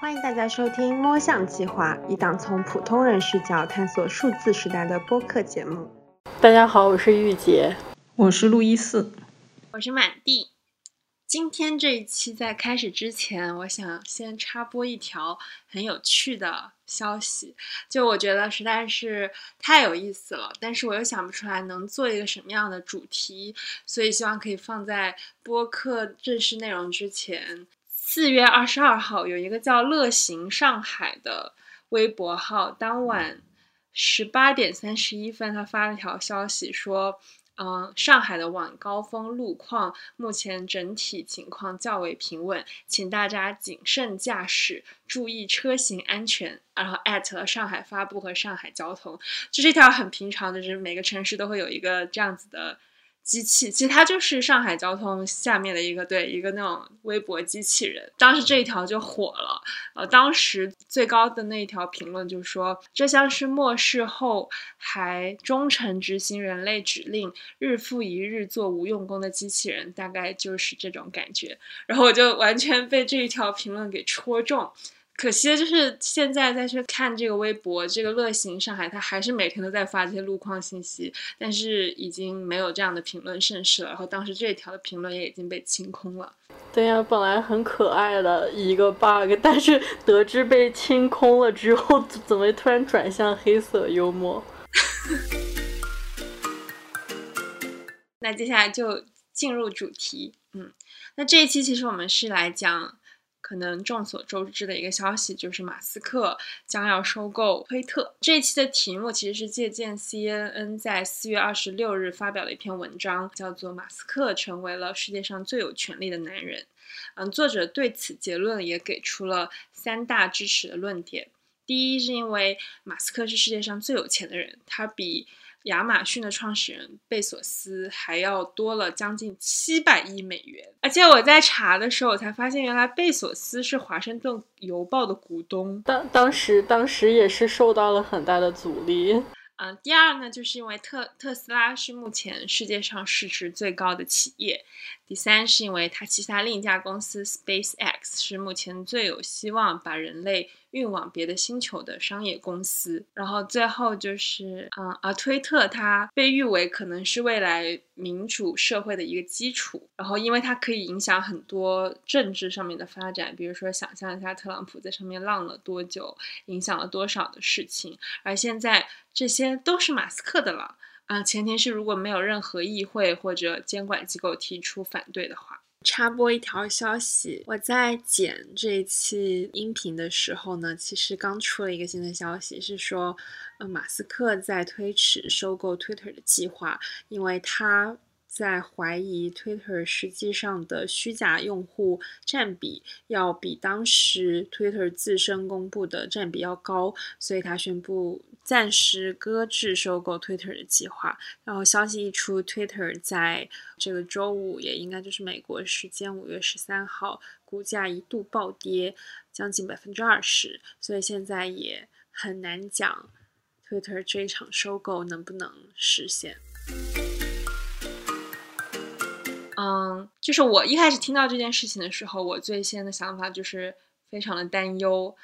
欢迎大家收听《摸象计划》，一档从普通人视角探索数字时代的播客节目。大家好，我是玉洁，我是路易斯，我是满地。今天这一期在开始之前，我想先插播一条很有趣的消息，就我觉得实在是太有意思了，但是我又想不出来能做一个什么样的主题，所以希望可以放在播客正式内容之前。四月二十二号，有一个叫“乐行上海”的微博号，当晚十八点三十一分，他发了条消息说。嗯，上海的晚高峰路况目前整体情况较为平稳，请大家谨慎驾驶，注意车行安全。然后艾特了上海发布和上海交通，这是一条很平常的，就是每个城市都会有一个这样子的。机器其实它就是上海交通下面的一个对一个那种微博机器人，当时这一条就火了。呃，当时最高的那一条评论就说：“这像是末世后还忠诚执行人类指令，日复一日做无用功的机器人，大概就是这种感觉。”然后我就完全被这一条评论给戳中。可惜的就是现在再去看这个微博，这个乐行上海，他还是每天都在发这些路况信息，但是已经没有这样的评论盛世了。然后当时这条的评论也已经被清空了。对呀，本来很可爱的一个 bug，但是得知被清空了之后，怎么突然转向黑色幽默？那接下来就进入主题。嗯，那这一期其实我们是来讲。可能众所周知的一个消息就是马斯克将要收购推特。这一期的题目其实是借鉴 CNN 在四月二十六日发表的一篇文章，叫做《马斯克成为了世界上最有权力的男人》。嗯，作者对此结论也给出了三大支持的论点。第一，是因为马斯克是世界上最有钱的人，他比。亚马逊的创始人贝索斯还要多了将近七百亿美元，而且我在查的时候，我才发现原来贝索斯是华盛顿邮报的股东，当当时当时也是受到了很大的阻力。嗯，第二呢，就是因为特特斯拉是目前世界上市值最高的企业。第三是因为它旗下另一家公司 SpaceX 是目前最有希望把人类运往别的星球的商业公司。然后最后就是，嗯，啊推特它被誉为可能是未来民主社会的一个基础。然后因为它可以影响很多政治上面的发展，比如说想象一下特朗普在上面浪了多久，影响了多少的事情。而现在这些都是马斯克的了。啊，前提是如果没有任何议会或者监管机构提出反对的话。插播一条消息，我在剪这一期音频的时候呢，其实刚出了一个新的消息，是说，呃，马斯克在推迟收购 Twitter 的计划，因为他。在怀疑 Twitter 实际上的虚假用户占比要比当时 Twitter 自身公布的占比要高，所以他宣布暂时搁置收购 Twitter 的计划。然后消息一出，Twitter 在这个周五，也应该就是美国时间五月十三号，股价一度暴跌将近百分之二十。所以现在也很难讲 Twitter 这一场收购能不能实现。嗯，就是我一开始听到这件事情的时候，我最先的想法就是非常的担忧。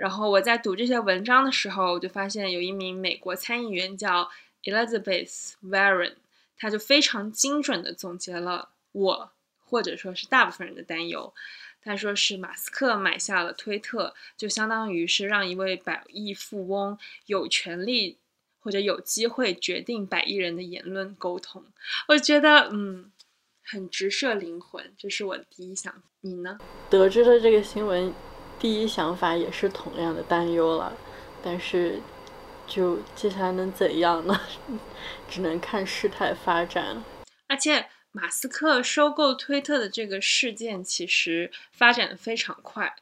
然后我在读这些文章的时候，我就发现有一名美国参议员叫 Elizabeth Warren，他就非常精准的总结了我或者说是大部分人的担忧。他说是马斯克买下了推特，就相当于是让一位百亿富翁有权利或者有机会决定百亿人的言论沟通。我觉得，嗯。很直射灵魂，这是我的第一想。你呢？得知了这个新闻，第一想法也是同样的担忧了。但是，就接下来能怎样呢？只能看事态发展。而且，马斯克收购推特的这个事件其实发展的非常快，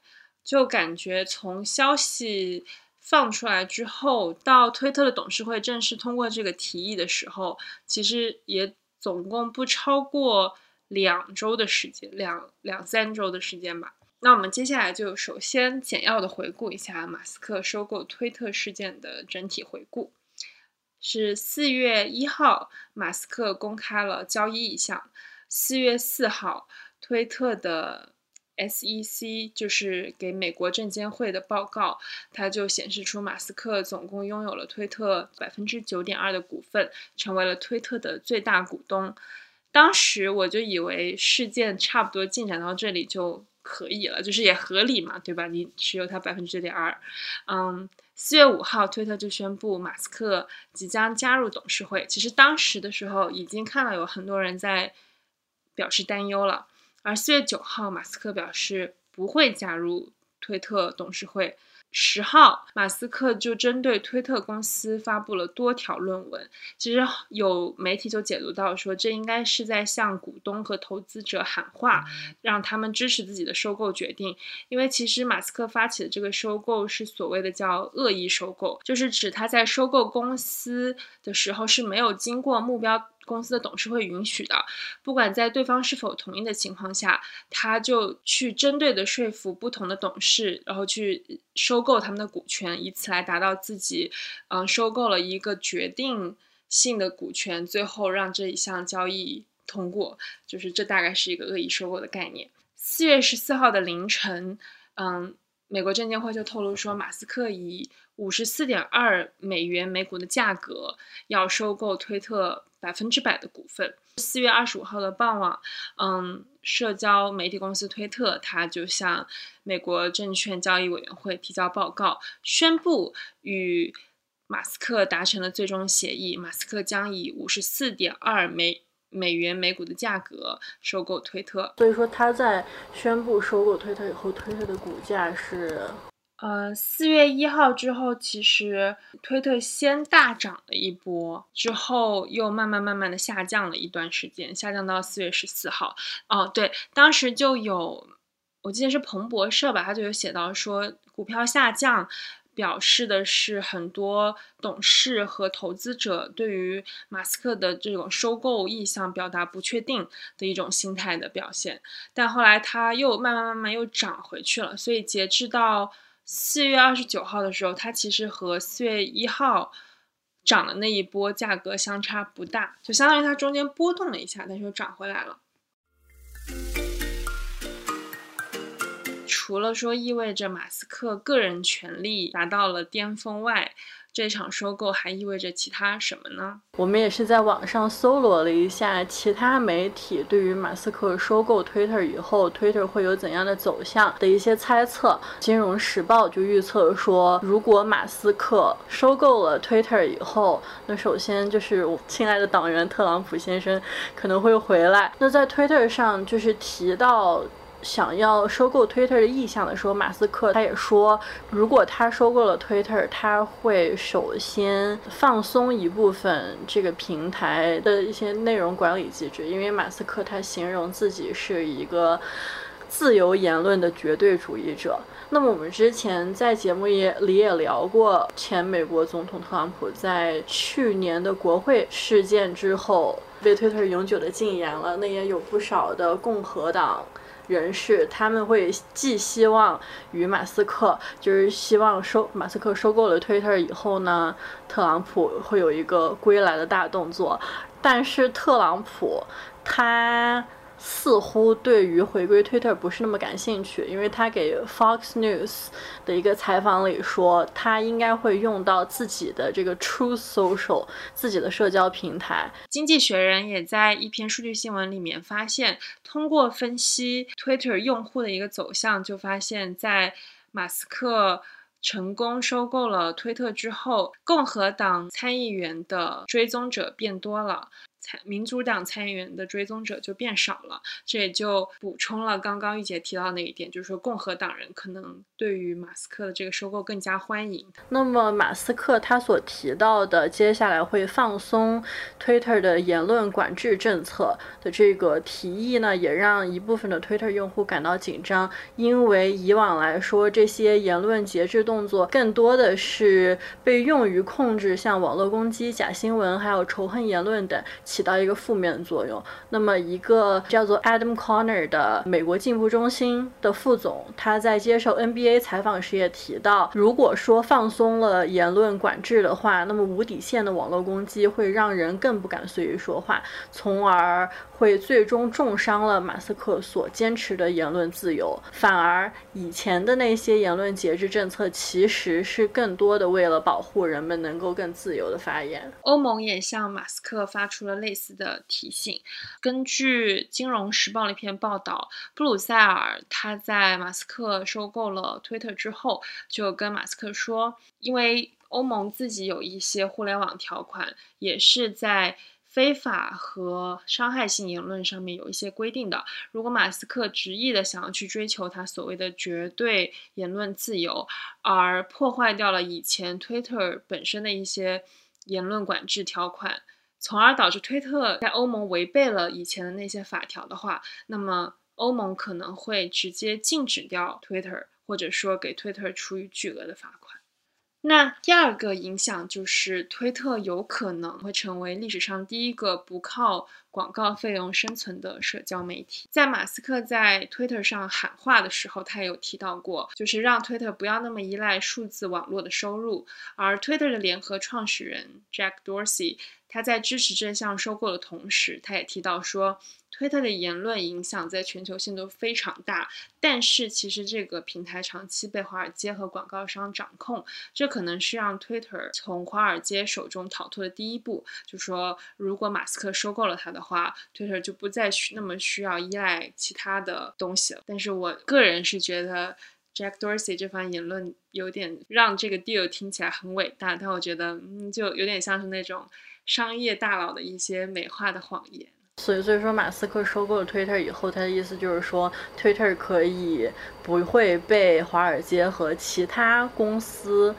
就感觉从消息放出来之后，到推特的董事会正式通过这个提议的时候，其实也。总共不超过两周的时间，两两三周的时间吧。那我们接下来就首先简要的回顾一下马斯克收购推特事件的整体回顾。是四月一号，马斯克公开了交易意向。四月四号，推特的 SEC 就是给美国证监会的报告，它就显示出马斯克总共拥有了推特百分之九点二的股份，成为了推特的最大股东。当时我就以为事件差不多进展到这里就可以了，就是也合理嘛，对吧？你持有它百分之九点二，嗯，四月五号，推特就宣布马斯克即将加入董事会。其实当时的时候已经看到有很多人在表示担忧了。而四月九号，马斯克表示不会加入推特董事会。十号，马斯克就针对推特公司发布了多条论文。其实有媒体就解读到说，这应该是在向股东和投资者喊话，让他们支持自己的收购决定。因为其实马斯克发起的这个收购是所谓的叫恶意收购，就是指他在收购公司的时候是没有经过目标。公司的董事会允许的，不管在对方是否同意的情况下，他就去针对的说服不同的董事，然后去收购他们的股权，以此来达到自己，嗯，收购了一个决定性的股权，最后让这一项交易通过，就是这大概是一个恶意收购的概念。四月十四号的凌晨，嗯，美国证监会就透露说，马斯克以五十四点二美元每股的价格要收购推特。百分之百的股份。四月二十五号的傍晚，嗯，社交媒体公司推特，它就向美国证券交易委员会提交报告，宣布与马斯克达成了最终协议。马斯克将以五十四点二美美元每股的价格收购推特。所以说，他在宣布收购推特以后，推特的股价是。呃，四月一号之后，其实推特先大涨了一波，之后又慢慢慢慢的下降了一段时间，下降到四月十四号。哦，对，当时就有，我记得是彭博社吧，他就有写到说，股票下降表示的是很多董事和投资者对于马斯克的这种收购意向表达不确定的一种心态的表现。但后来它又慢慢慢慢又涨回去了，所以截至到。四月二十九号的时候，它其实和四月一号涨的那一波价格相差不大，就相当于它中间波动了一下，但是又涨回来了。除了说意味着马斯克个人权力达到了巅峰外，这场收购还意味着其他什么呢？我们也是在网上搜罗了一下其他媒体对于马斯克收购 Twitter 以后，Twitter 会有怎样的走向的一些猜测。金融时报就预测说，如果马斯克收购了 Twitter 以后，那首先就是我亲爱的党员特朗普先生可能会回来。那在 Twitter 上就是提到。想要收购 Twitter 的意向的时候，马斯克他也说，如果他收购了 Twitter，他会首先放松一部分这个平台的一些内容管理机制，因为马斯克他形容自己是一个自由言论的绝对主义者。那么我们之前在节目也里也聊过，前美国总统特朗普在去年的国会事件之后被 Twitter 永久的禁言了，那也有不少的共和党。人士他们会寄希望于马斯克，就是希望收马斯克收购了 Twitter 以后呢，特朗普会有一个归来的大动作，但是特朗普他。似乎对于回归 Twitter 不是那么感兴趣，因为他给 Fox News 的一个采访里说，他应该会用到自己的这个 True Social 自己的社交平台。经济学人也在一篇数据新闻里面发现，通过分析 Twitter 用户的一个走向，就发现，在马斯克成功收购了推特之后，共和党参议员的追踪者变多了。参民主党参议员的追踪者就变少了，这也就补充了刚刚玉姐提到那一点，就是说共和党人可能对于马斯克的这个收购更加欢迎。那么马斯克他所提到的接下来会放松 Twitter 的言论管制政策的这个提议呢，也让一部分的 Twitter 用户感到紧张，因为以往来说这些言论节制动作更多的是被用于控制像网络攻击、假新闻还有仇恨言论等。起到一个负面的作用。那么，一个叫做 Adam Conner 的美国进步中心的副总，他在接受 NBA 采访时也提到，如果说放松了言论管制的话，那么无底线的网络攻击会让人更不敢随意说话，从而会最终重伤了马斯克所坚持的言论自由。反而以前的那些言论节制政策，其实是更多的为了保护人们能够更自由的发言。欧盟也向马斯克发出了类似的提醒。根据《金融时报》的一篇报道，布鲁塞尔他在马斯克收购了推特之后，就跟马斯克说，因为欧盟自己有一些互联网条款，也是在。非法和伤害性言论上面有一些规定的。如果马斯克执意的想要去追求他所谓的绝对言论自由，而破坏掉了以前 Twitter 本身的一些言论管制条款，从而导致推特在欧盟违背了以前的那些法条的话，那么欧盟可能会直接禁止掉 Twitter，或者说给 Twitter 处以巨额的罚款。那第二个影响就是，推特有可能会成为历史上第一个不靠广告费用生存的社交媒体。在马斯克在推特上喊话的时候，他有提到过，就是让推特不要那么依赖数字网络的收入。而推特的联合创始人 Jack Dorsey，他在支持这项收购的同时，他也提到说。推特的言论影响在全球性都非常大，但是其实这个平台长期被华尔街和广告商掌控，这可能是让推特从华尔街手中逃脱的第一步。就说如果马斯克收购了它的话推特就不再需那么需要依赖其他的东西了。但是我个人是觉得 Jack Dorsey 这番言论有点让这个 deal 听起来很伟大，但我觉得嗯，就有点像是那种商业大佬的一些美化的谎言。所以，所以说，马斯克收购了 Twitter 以后，他的意思就是说，Twitter 可以不会被华尔街和其他公司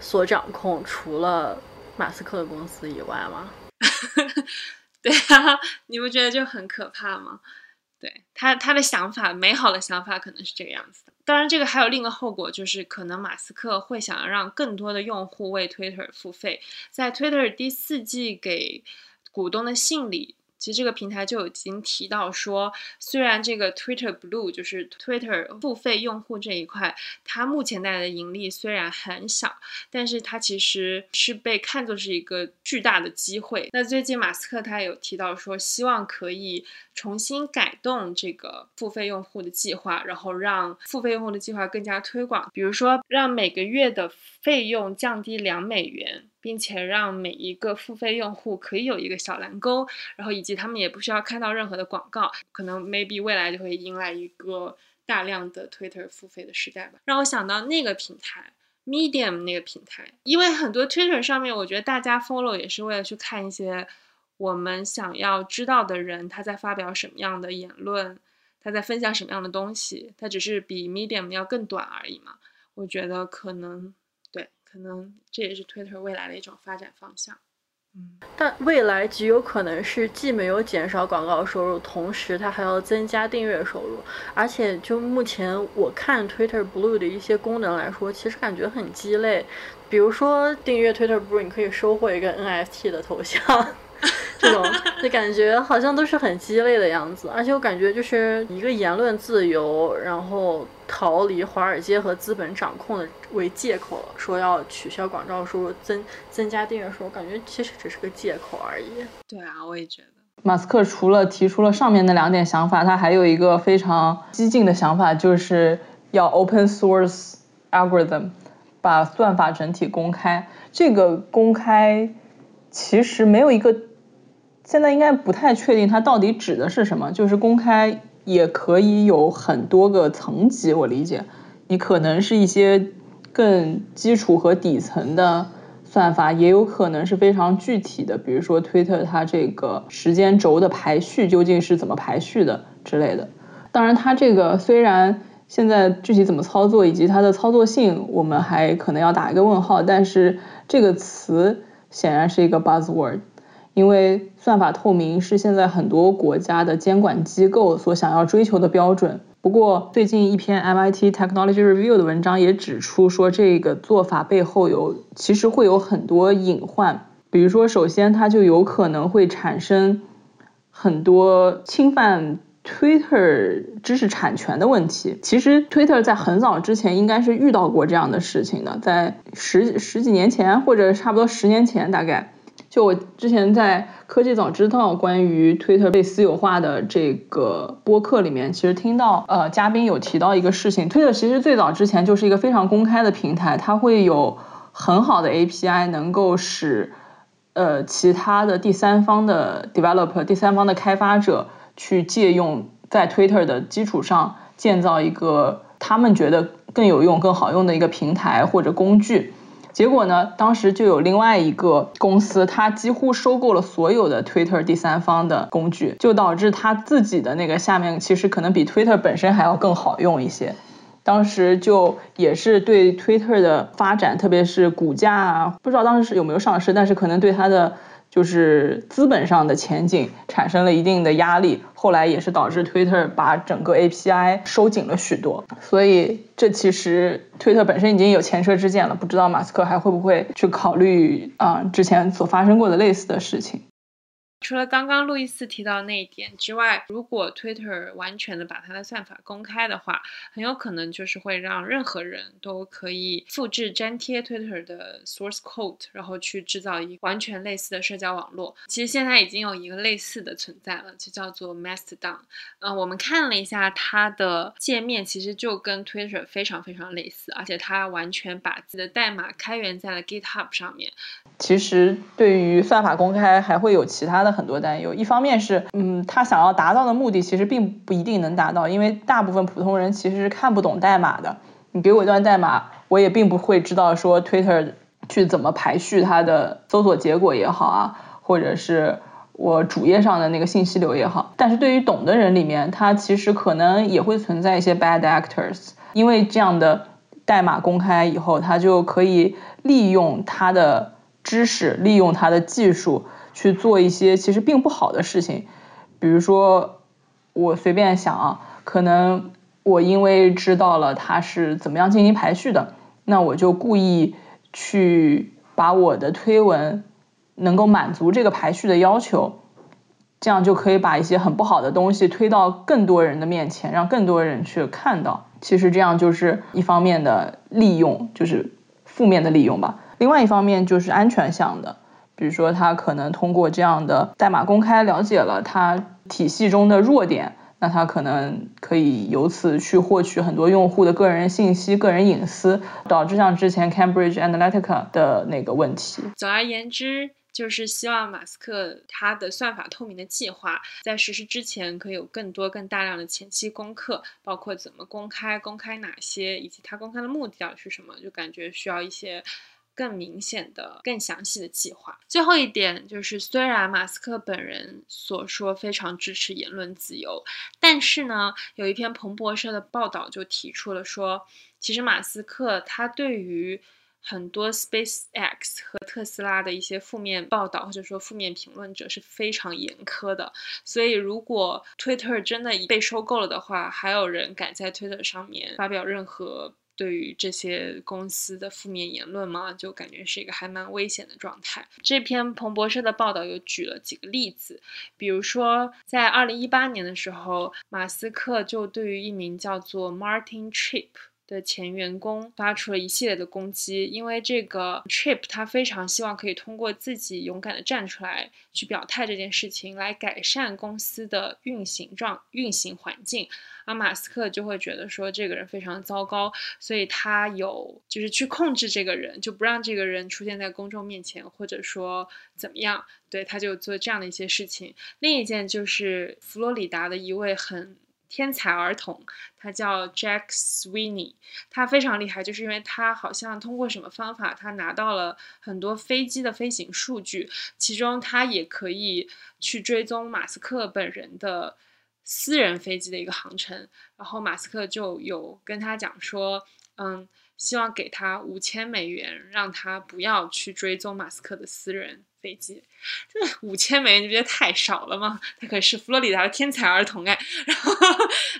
所掌控，除了马斯克的公司以外吗？对啊，你不觉得就很可怕吗？对他，他的想法，美好的想法可能是这个样子的。当然，这个还有另一个后果，就是可能马斯克会想要让更多的用户为 Twitter 付费。在 Twitter 第四季给股东的信里。其实这个平台就已经提到说，虽然这个 Twitter Blue 就是 Twitter 付费用户这一块，它目前带来的盈利虽然很小，但是它其实是被看作是一个巨大的机会。那最近马斯克他有提到说，希望可以重新改动这个付费用户的计划，然后让付费用户的计划更加推广，比如说让每个月的费用降低两美元。并且让每一个付费用户可以有一个小蓝勾，然后以及他们也不需要看到任何的广告，可能 maybe 未来就会迎来一个大量的 Twitter 付费的时代吧。让我想到那个平台 Medium 那个平台，因为很多 Twitter 上面，我觉得大家 follow 也是为了去看一些我们想要知道的人他在发表什么样的言论，他在分享什么样的东西，他只是比 Medium 要更短而已嘛。我觉得可能对。可能这也是 Twitter 未来的一种发展方向，但未来极有可能是既没有减少广告收入，同时它还要增加订阅收入，而且就目前我看 Twitter Blue 的一些功能来说，其实感觉很鸡肋，比如说订阅 Twitter Blue，你可以收获一个 NFT 的头像。这种就感觉好像都是很鸡肋的样子，而且我感觉就是一个言论自由，然后逃离华尔街和资本掌控的为借口，说要取消广告收入、增增加订阅数，我感觉其实只是个借口而已。对啊，我也觉得。马斯克除了提出了上面那两点想法，他还有一个非常激进的想法，就是要 open source algorithm，把算法整体公开。这个公开其实没有一个。现在应该不太确定它到底指的是什么，就是公开也可以有很多个层级，我理解，你可能是一些更基础和底层的算法，也有可能是非常具体的，比如说推特它这个时间轴的排序究竟是怎么排序的之类的。当然，它这个虽然现在具体怎么操作以及它的操作性，我们还可能要打一个问号，但是这个词显然是一个 buzzword。因为算法透明是现在很多国家的监管机构所想要追求的标准。不过，最近一篇 MIT Technology Review 的文章也指出说，这个做法背后有其实会有很多隐患。比如说，首先它就有可能会产生很多侵犯 Twitter 知识产权的问题。其实 Twitter 在很早之前应该是遇到过这样的事情的，在十十几年前或者差不多十年前，大概就我之前在科技早知道关于 Twitter 被私有化的这个播客里面，其实听到呃嘉宾有提到一个事情，Twitter 其实最早之前就是一个非常公开的平台，它会有很好的 API 能够使呃，其他的第三方的 developer、第三方的开发者去借用在 Twitter 的基础上建造一个他们觉得更有用、更好用的一个平台或者工具。结果呢，当时就有另外一个公司，它几乎收购了所有的 Twitter 第三方的工具，就导致它自己的那个下面其实可能比 Twitter 本身还要更好用一些。当时就也是对 Twitter 的发展，特别是股价啊，不知道当时是有没有上市，但是可能对它的就是资本上的前景产生了一定的压力。后来也是导致 Twitter 把整个 API 收紧了许多。所以这其实 Twitter 本身已经有前车之鉴了，不知道马斯克还会不会去考虑啊之前所发生过的类似的事情。除了刚刚路易斯提到那一点之外，如果 Twitter 完全的把它的算法公开的话，很有可能就是会让任何人都可以复制粘贴 Twitter 的 source code，然后去制造一完全类似的社交网络。其实现在已经有一个类似的存在了，就叫做 Mastodon。嗯，我们看了一下它的界面，其实就跟 Twitter 非常非常类似，而且它完全把自己的代码开源在了 GitHub 上面。其实对于算法公开还会有其他的很多担忧，一方面是，嗯，他想要达到的目的其实并不一定能达到，因为大部分普通人其实是看不懂代码的。你给我一段代码，我也并不会知道说 Twitter 去怎么排序它的搜索结果也好啊，或者是我主页上的那个信息流也好。但是对于懂的人里面，他其实可能也会存在一些 bad actors，因为这样的代码公开以后，他就可以利用他的。知识利用它的技术去做一些其实并不好的事情，比如说我随便想啊，可能我因为知道了它是怎么样进行排序的，那我就故意去把我的推文能够满足这个排序的要求，这样就可以把一些很不好的东西推到更多人的面前，让更多人去看到。其实这样就是一方面的利用，就是负面的利用吧。另外一方面就是安全向的，比如说他可能通过这样的代码公开了解了他体系中的弱点，那他可能可以由此去获取很多用户的个人信息、个人隐私，导致像之前 Cambridge Analytica 的那个问题。总而言之，就是希望马斯克他的算法透明的计划在实施之前，可以有更多、更大量的前期功课，包括怎么公开、公开哪些，以及他公开的目的到底是什么，就感觉需要一些。更明显的、更详细的计划。最后一点就是，虽然马斯克本人所说非常支持言论自由，但是呢，有一篇彭博社的报道就提出了说，其实马斯克他对于很多 SpaceX 和特斯拉的一些负面报道或者说负面评论者是非常严苛的。所以，如果 Twitter 真的被收购了的话，还有人敢在 Twitter 上面发表任何？对于这些公司的负面言论嘛，就感觉是一个还蛮危险的状态。这篇彭博社的报道又举了几个例子，比如说在二零一八年的时候，马斯克就对于一名叫做 Martin Trip 的前员工发出了一系列的攻击，因为这个 Trip 他非常希望可以通过自己勇敢的站出来去表态这件事情，来改善公司的运行状运行环境。而马斯克就会觉得说这个人非常糟糕，所以他有就是去控制这个人，就不让这个人出现在公众面前，或者说怎么样，对，他就做这样的一些事情。另一件就是佛罗里达的一位很天才儿童，他叫 Jack Sweeney，他非常厉害，就是因为他好像通过什么方法，他拿到了很多飞机的飞行数据，其中他也可以去追踪马斯克本人的。私人飞机的一个航程，然后马斯克就有跟他讲说，嗯，希望给他五千美元，让他不要去追踪马斯克的私人飞机。这五千美元你不觉得太少了吗？他可是佛罗里达的天才儿童哎。然后，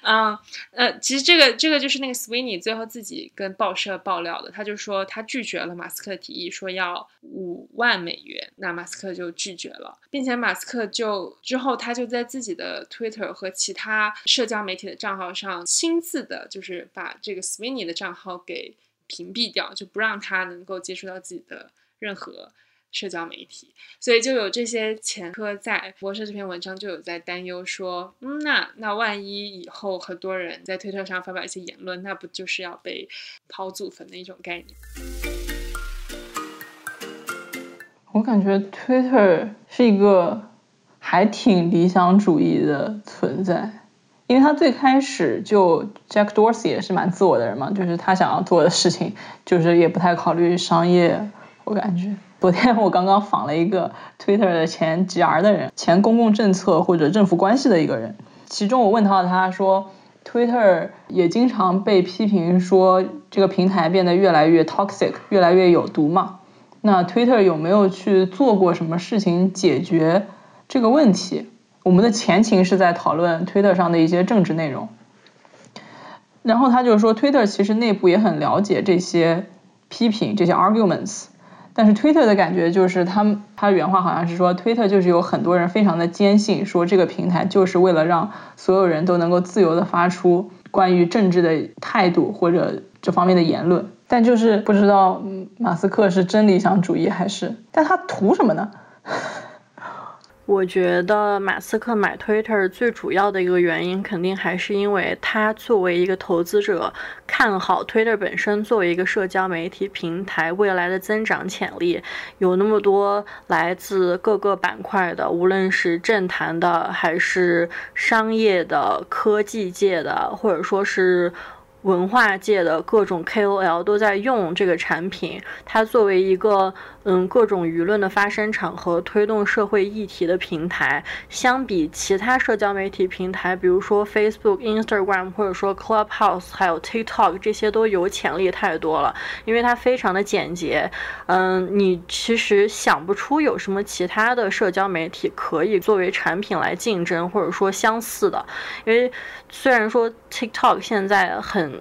嗯呃，其实这个这个就是那个 Sweeney 最后自己跟报社爆料的，他就说他拒绝了马斯克的提议，说要五万美元，那马斯克就拒绝了，并且马斯克就之后他就在自己的 Twitter 和其他社交媒体的账号上亲自的，就是把这个 Sweeney 的账号给屏蔽掉，就不让他能够接触到自己的任何。社交媒体，所以就有这些前科在。博士这篇文章就有在担忧说，嗯，那那万一以后很多人在推特上发表一些言论，那不就是要被抛祖坟的一种概念？我感觉 Twitter 是一个还挺理想主义的存在，因为他最开始就 Jack Dorsey 也是蛮自我的人嘛，就是他想要做的事情，就是也不太考虑商业，我感觉。昨天我刚刚访了一个 Twitter 的前 GR 的人，前公共政策或者政府关系的一个人。其中我问到他说，Twitter 也经常被批评说这个平台变得越来越 toxic，越来越有毒嘛？那 Twitter 有没有去做过什么事情解决这个问题？我们的前情是在讨论 Twitter 上的一些政治内容。然后他就说，Twitter 其实内部也很了解这些批评，这些 arguments。但是推特的感觉就是，他他原话好像是说推特就是有很多人非常的坚信，说这个平台就是为了让所有人都能够自由的发出关于政治的态度或者这方面的言论。但就是不知道马斯克是真理想主义还是，但他图什么呢？我觉得马斯克买 Twitter 最主要的一个原因，肯定还是因为他作为一个投资者，看好 Twitter 本身作为一个社交媒体平台未来的增长潜力，有那么多来自各个板块的，无论是政坛的，还是商业的、科技界的，或者说是。文化界的各种 KOL 都在用这个产品，它作为一个嗯各种舆论的发声场合推动社会议题的平台，相比其他社交媒体平台，比如说 Facebook、Instagram 或者说 Clubhouse，还有 TikTok 这些都有潜力太多了，因为它非常的简洁，嗯，你其实想不出有什么其他的社交媒体可以作为产品来竞争或者说相似的，因为虽然说 TikTok 现在很。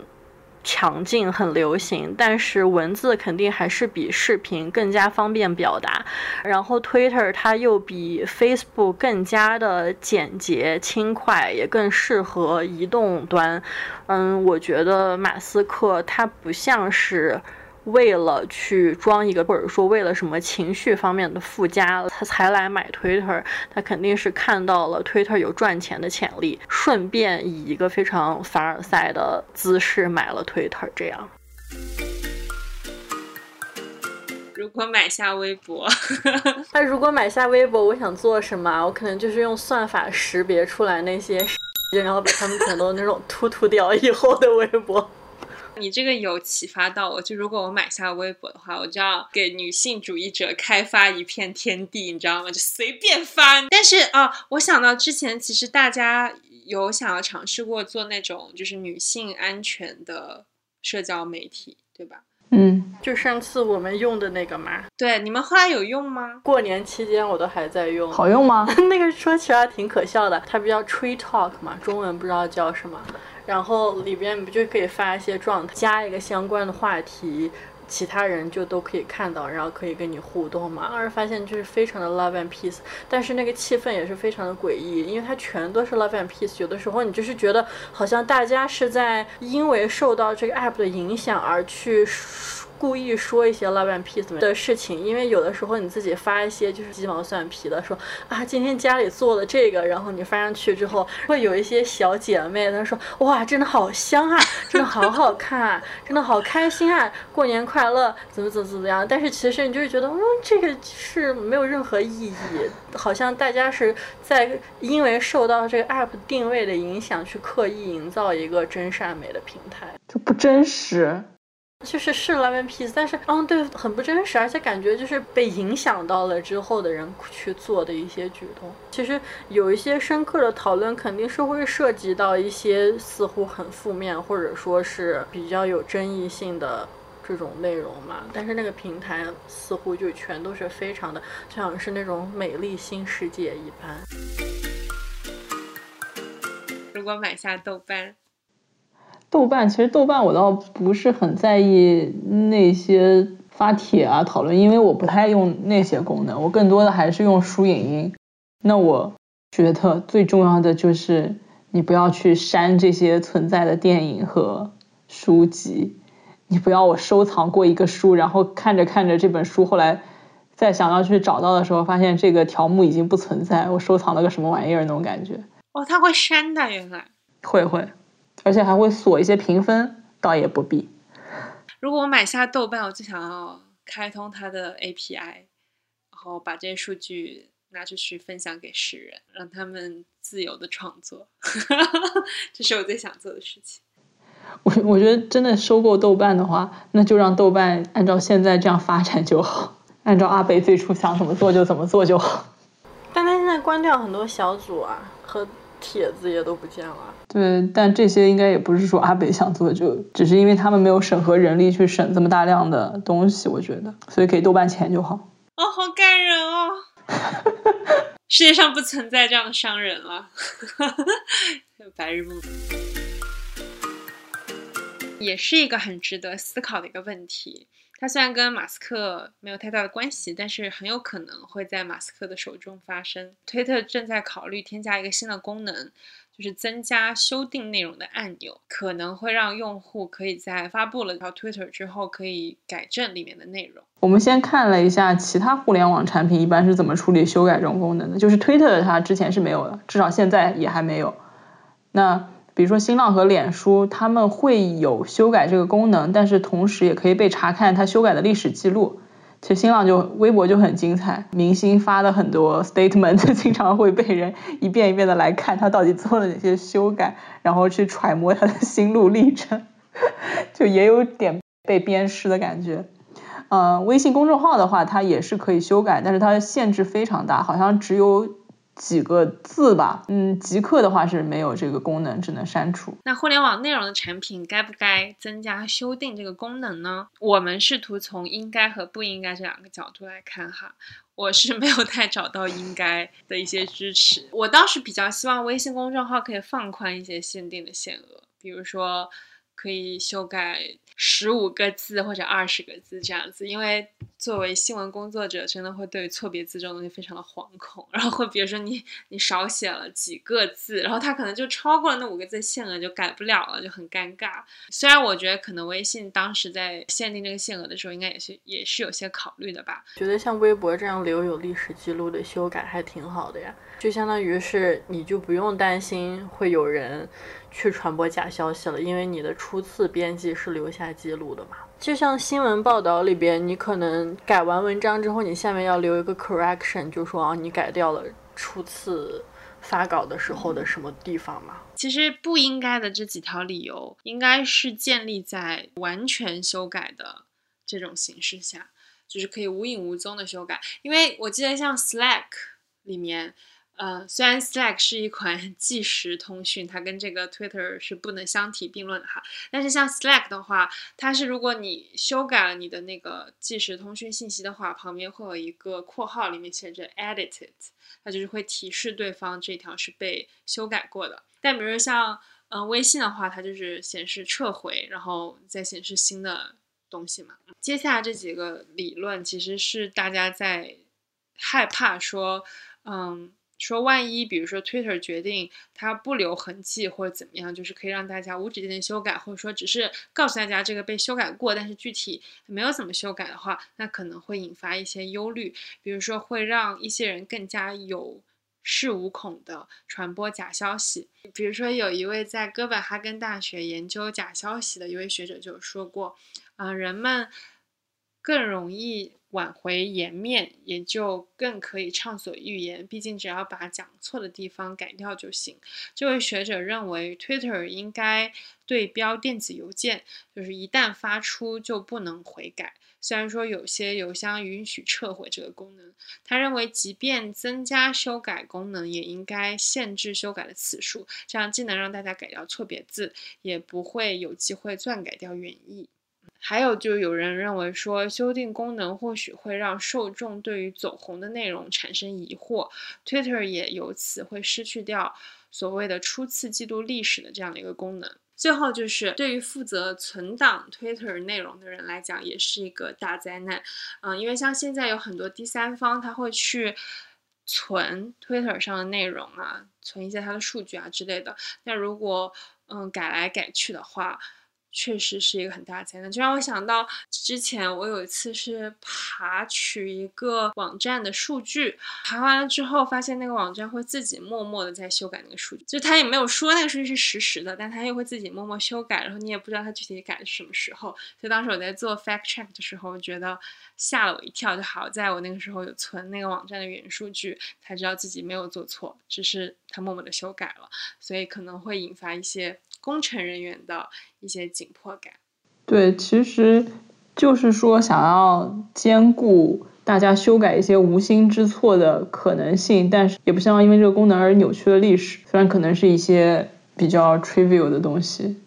强劲很流行，但是文字肯定还是比视频更加方便表达。然后 Twitter 它又比 Facebook 更加的简洁轻快，也更适合移动端。嗯，我觉得马斯克他不像是。为了去装一个，或者说为了什么情绪方面的附加，他才来买 Twitter。他肯定是看到了 Twitter 有赚钱的潜力，顺便以一个非常凡尔赛的姿势买了 Twitter。这样，如果买下微博，那如果买下微博，我想做什么？我可能就是用算法识别出来那些，然后把他们全都那种突突掉以后的微博。你这个有启发到我，就如果我买下微博的话，我就要给女性主义者开发一片天地，你知道吗？就随便翻。但是啊，我想到之前其实大家有想要尝试过做那种就是女性安全的社交媒体，对吧？嗯，就上次我们用的那个嘛。对，你们后来有用吗？过年期间我都还在用。好用吗？那个说起来挺可笑的，它不叫 tree talk 嘛，中文不知道叫什么。然后里边不就可以发一些状态，加一个相关的话题，其他人就都可以看到，然后可以跟你互动嘛。当时发现就是非常的 love and peace，但是那个气氛也是非常的诡异，因为它全都是 love and peace，有的时候你就是觉得好像大家是在因为受到这个 app 的影响而去。故意说一些 love and peace 的事情，因为有的时候你自己发一些就是鸡毛蒜皮的，说啊今天家里做了这个，然后你发上去之后，会有一些小姐妹她说哇真的好香啊，真的好好看啊，真的好开心啊，过年快乐，怎么怎么怎么样？但是其实你就是觉得嗯这个是没有任何意义，好像大家是在因为受到这个 app 定位的影响去刻意营造一个真善美的平台，就不真实。就是是 love and peace，但是嗯，对，很不真实，而且感觉就是被影响到了之后的人去做的一些举动。其实有一些深刻的讨论，肯定是会涉及到一些似乎很负面或者说是比较有争议性的。这种内容嘛，但是那个平台似乎就全都是非常的，就像是那种美丽新世界一般。如果买下豆瓣，豆瓣其实豆瓣我倒不是很在意那些发帖啊讨论，因为我不太用那些功能，我更多的还是用书影音。那我觉得最重要的就是你不要去删这些存在的电影和书籍，你不要我收藏过一个书，然后看着看着这本书，后来再想要去找到的时候，发现这个条目已经不存在，我收藏了个什么玩意儿那种感觉。哦，他会删的，原来会会，而且还会锁一些评分，倒也不必。如果我买下豆瓣，我就想要开通它的 API，然后把这些数据拿出去分享给世人，让他们自由的创作，这是我最想做的事情。我我觉得真的收购豆瓣的话，那就让豆瓣按照现在这样发展就好，按照阿北最初想怎么做就怎么做就好。但他现在关掉很多小组啊和。帖子也都不见了。对，但这些应该也不是说阿北想做，就只是因为他们没有审核人力去审这么大量的东西，我觉得，所以给豆瓣钱就好。哦，好感人哦！世界上不存在这样的商人了。白日梦也是一个很值得思考的一个问题。它虽然跟马斯克没有太大的关系，但是很有可能会在马斯克的手中发生。推特正在考虑添加一个新的功能，就是增加修订内容的按钮，可能会让用户可以在发布了条 Twitter 之后，可以改正里面的内容。我们先看了一下其他互联网产品一般是怎么处理修改这种功能的，就是推特它之前是没有的，至少现在也还没有。那比如说新浪和脸书，他们会有修改这个功能，但是同时也可以被查看它修改的历史记录。其实新浪就微博就很精彩，明星发的很多 statement 经常会被人一遍一遍的来看他到底做了哪些修改，然后去揣摩他的心路历程，就也有点被鞭尸的感觉。嗯，微信公众号的话，它也是可以修改，但是它的限制非常大，好像只有。几个字吧，嗯，极客的话是没有这个功能，只能删除。那互联网内容的产品该不该增加修订这个功能呢？我们试图从应该和不应该这两个角度来看哈，我是没有太找到应该的一些支持。我倒是比较希望微信公众号可以放宽一些限定的限额，比如说可以修改。十五个字或者二十个字这样子，因为作为新闻工作者，真的会对错别字这种东西非常的惶恐。然后会比如说你你少写了几个字，然后他可能就超过了那五个字限额就改不了了，就很尴尬。虽然我觉得可能微信当时在限定这个限额的时候，应该也是也是有些考虑的吧。觉得像微博这样留有历史记录的修改还挺好的呀，就相当于是你就不用担心会有人。去传播假消息了，因为你的初次编辑是留下记录的嘛。就像新闻报道里边，你可能改完文章之后，你下面要留一个 correction，就说啊，你改掉了初次发稿的时候的什么地方嘛。其实不应该的这几条理由，应该是建立在完全修改的这种形式下，就是可以无影无踪的修改。因为我记得像 Slack 里面。呃，虽然 Slack 是一款即时通讯，它跟这个 Twitter 是不能相提并论的哈。但是像 Slack 的话，它是如果你修改了你的那个即时通讯信息的话，旁边会有一个括号，里面写着 edited，它就是会提示对方这条是被修改过的。但比如说像嗯微信的话，它就是显示撤回，然后再显示新的东西嘛。接下来这几个理论其实是大家在害怕说，嗯。说万一，比如说 Twitter 决定它不留痕迹或者怎么样，就是可以让大家无止境的修改，或者说只是告诉大家这个被修改过，但是具体没有怎么修改的话，那可能会引发一些忧虑，比如说会让一些人更加有恃无恐的传播假消息。比如说有一位在哥本哈根大学研究假消息的一位学者就说过，啊，人们更容易。挽回颜面，也就更可以畅所欲言。毕竟只要把讲错的地方改掉就行。这位学者认为，Twitter 应该对标电子邮件，就是一旦发出就不能悔改。虽然说有些邮箱允许撤回这个功能，他认为即便增加修改功能，也应该限制修改的次数，这样既能让大家改掉错别字，也不会有机会篡改掉原意。还有就有人认为说，修订功能或许会让受众对于走红的内容产生疑惑，Twitter 也由此会失去掉所谓的初次记录历史的这样的一个功能。最后就是对于负责存档 Twitter 内容的人来讲，也是一个大灾难。嗯，因为像现在有很多第三方，他会去存 Twitter 上的内容啊，存一些它的数据啊之类的。那如果嗯改来改去的话，确实是一个很大的灾难，就让我想到之前我有一次是爬取一个网站的数据，爬完了之后发现那个网站会自己默默的在修改那个数据，就他也没有说那个数据是实时的，但他又会自己默默修改，然后你也不知道他具体改的是什么时候。所以当时我在做 fact check 的时候，我觉得吓了我一跳。就好在我那个时候有存那个网站的原数据，才知道自己没有做错，只是他默默的修改了，所以可能会引发一些。工程人员的一些紧迫感，对，其实就是说想要兼顾大家修改一些无心之错的可能性，但是也不希望因为这个功能而扭曲了历史。虽然可能是一些比较 trivial 的东西，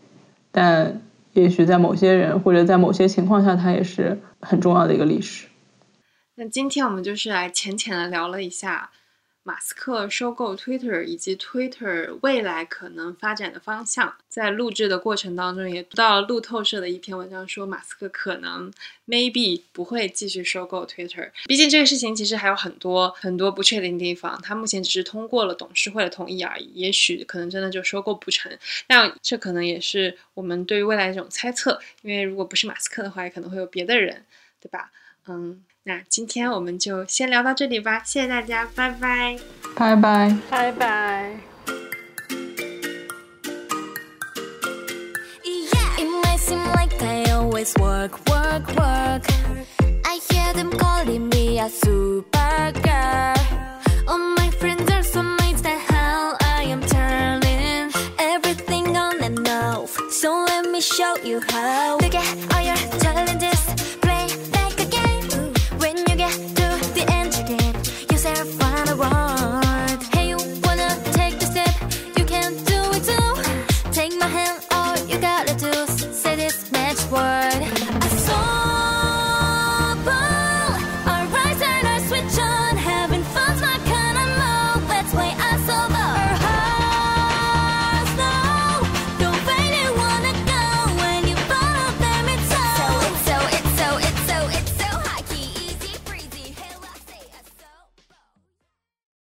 但也许在某些人或者在某些情况下，它也是很重要的一个历史。那今天我们就是来浅浅的聊了一下。马斯克收购 Twitter 以及 Twitter 未来可能发展的方向，在录制的过程当中也读到了路透社的一篇文章，说马斯克可能 maybe 不会继续收购 Twitter。毕竟这个事情其实还有很多很多不确定的地方，他目前只是通过了董事会的同意而已，也许可能真的就收购不成。但这可能也是我们对于未来的一种猜测，因为如果不是马斯克的话，也可能会有别的人，对吧？嗯。那今天我们就先聊到这里吧，谢谢大家，拜拜，拜拜，拜拜。show you how. Look at